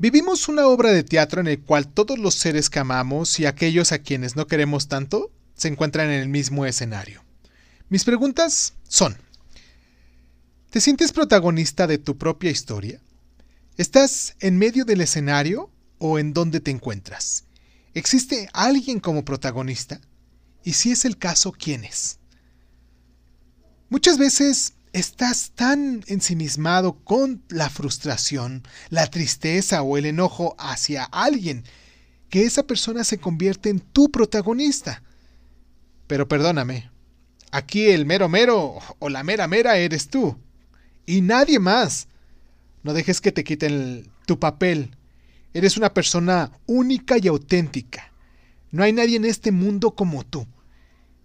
Vivimos una obra de teatro en el cual todos los seres que amamos y aquellos a quienes no queremos tanto se encuentran en el mismo escenario. Mis preguntas son, ¿te sientes protagonista de tu propia historia? ¿Estás en medio del escenario o en dónde te encuentras? ¿Existe alguien como protagonista? Y si es el caso, ¿quién es? Muchas veces estás tan ensimismado con la frustración, la tristeza o el enojo hacia alguien que esa persona se convierte en tu protagonista. Pero perdóname, aquí el mero mero o la mera mera eres tú. Y nadie más. No dejes que te quiten tu papel. Eres una persona única y auténtica. No hay nadie en este mundo como tú.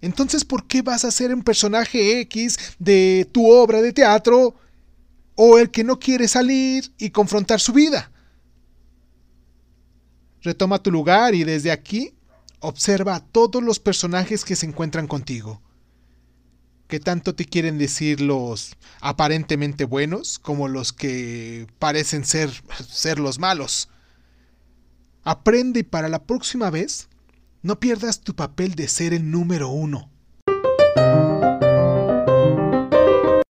Entonces, ¿por qué vas a ser un personaje X de tu obra de teatro o el que no quiere salir y confrontar su vida? Retoma tu lugar y desde aquí observa a todos los personajes que se encuentran contigo. ¿Qué tanto te quieren decir los aparentemente buenos como los que parecen ser, ser los malos? Aprende para la próxima vez no pierdas tu papel de ser el número uno.